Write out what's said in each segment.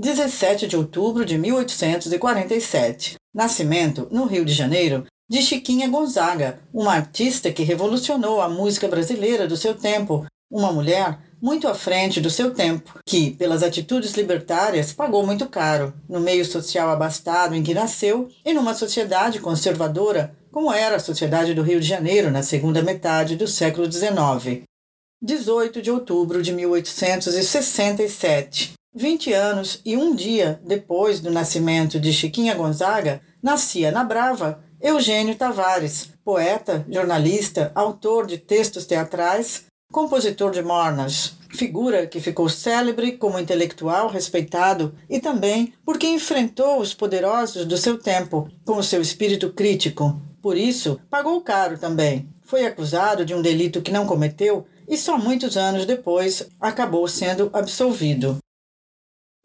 17 de outubro de 1847. Nascimento, no Rio de Janeiro, de Chiquinha Gonzaga, uma artista que revolucionou a música brasileira do seu tempo, uma mulher muito à frente do seu tempo, que, pelas atitudes libertárias, pagou muito caro, no meio social abastado em que nasceu e numa sociedade conservadora, como era a sociedade do Rio de Janeiro na segunda metade do século XIX. 18 de outubro de 1867. 20 anos e um dia depois do nascimento de Chiquinha Gonzaga, nascia na Brava Eugênio Tavares, poeta, jornalista, autor de textos teatrais, compositor de mornas, figura que ficou célebre como intelectual respeitado e também porque enfrentou os poderosos do seu tempo com o seu espírito crítico. Por isso, pagou caro também. Foi acusado de um delito que não cometeu e só muitos anos depois acabou sendo absolvido.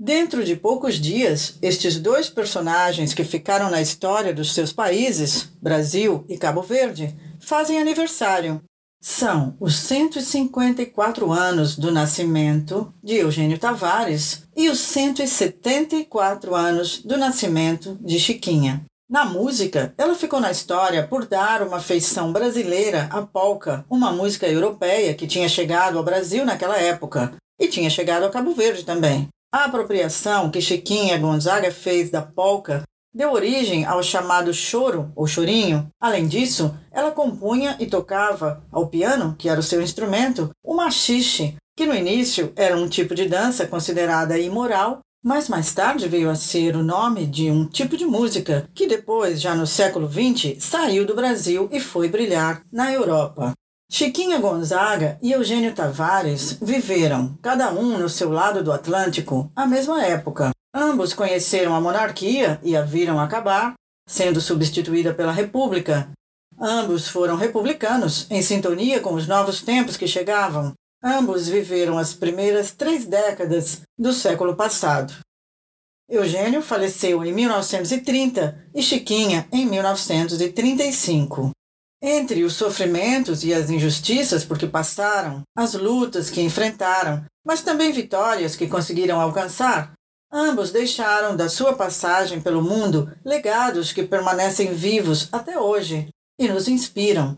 Dentro de poucos dias, estes dois personagens que ficaram na história dos seus países, Brasil e Cabo Verde, fazem aniversário são os 154 anos do nascimento de Eugênio Tavares e os 174 anos do nascimento de Chiquinha. Na música, ela ficou na história por dar uma feição brasileira à polca, uma música europeia que tinha chegado ao Brasil naquela época e tinha chegado ao Cabo Verde também. A apropriação que Chiquinha Gonzaga fez da polca deu origem ao chamado choro ou chorinho. Além disso, ela compunha e tocava ao piano, que era o seu instrumento, o machixe, que no início era um tipo de dança considerada imoral, mas mais tarde veio a ser o nome de um tipo de música que depois, já no século XX, saiu do Brasil e foi brilhar na Europa. Chiquinha Gonzaga e Eugênio Tavares viveram, cada um no seu lado do Atlântico, a mesma época, Ambos conheceram a monarquia e a viram acabar, sendo substituída pela república. Ambos foram republicanos, em sintonia com os novos tempos que chegavam. Ambos viveram as primeiras três décadas do século passado. Eugênio faleceu em 1930 e Chiquinha em 1935. Entre os sofrimentos e as injustiças por que passaram, as lutas que enfrentaram, mas também vitórias que conseguiram alcançar, Ambos deixaram da sua passagem pelo mundo legados que permanecem vivos até hoje e nos inspiram.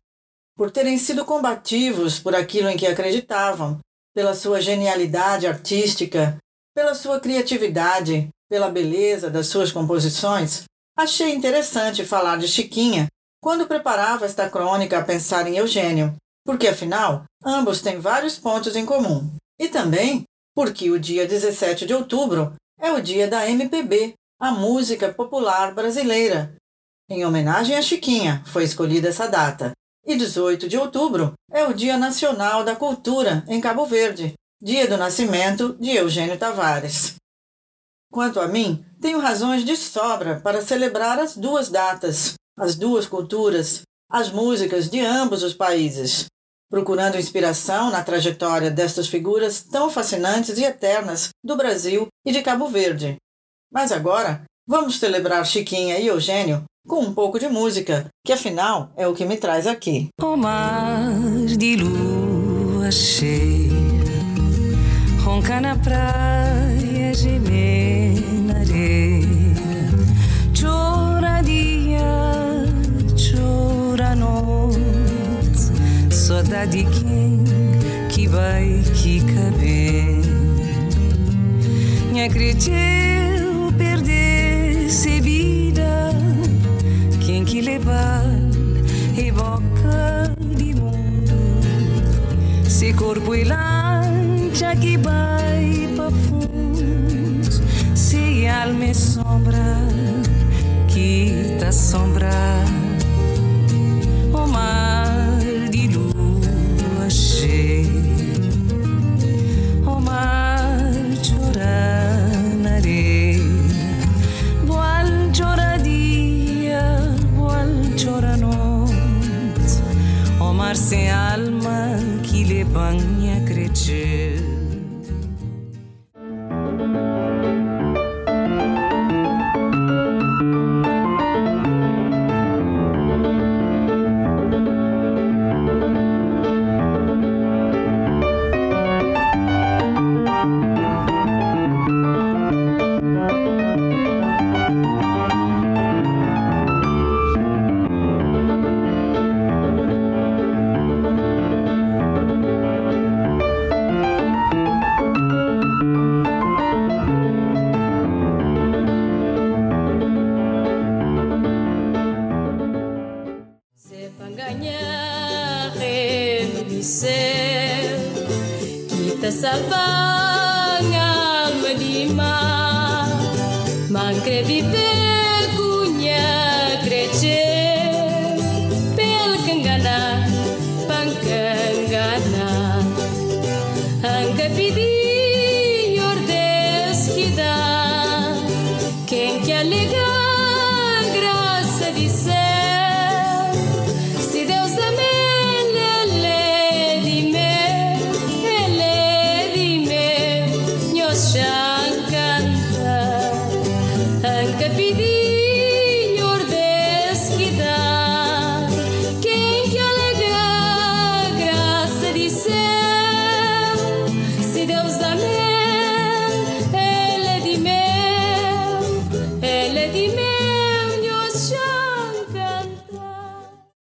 Por terem sido combativos por aquilo em que acreditavam, pela sua genialidade artística, pela sua criatividade, pela beleza das suas composições, achei interessante falar de Chiquinha quando preparava esta crônica a pensar em Eugênio, porque afinal ambos têm vários pontos em comum. E também porque o dia 17 de outubro é o dia da MPB, a música popular brasileira. Em homenagem a Chiquinha, foi escolhida essa data. E 18 de outubro é o Dia Nacional da Cultura em Cabo Verde, dia do nascimento de Eugênio Tavares. Quanto a mim, tenho razões de sobra para celebrar as duas datas, as duas culturas, as músicas de ambos os países procurando inspiração na trajetória destas figuras tão fascinantes e eternas do Brasil e de Cabo Verde. Mas agora, vamos celebrar Chiquinha e Eugênio com um pouco de música, que afinal é o que me traz aqui. O mar de lua cheia, ronca na praia, gemer quem que vai que caber. Me acredito perder se vida. Quem que levar e boca de mundo. Se corpo e lancha que vai para fundo. Se alma e sombra que tá sombra O mar sem alma que lhe banha crescer ganhar remecer Kita sabang alma di mar Mangre viver cunha creche, Pel kengana, pang kengana Angka pidi yordes Quem que alegar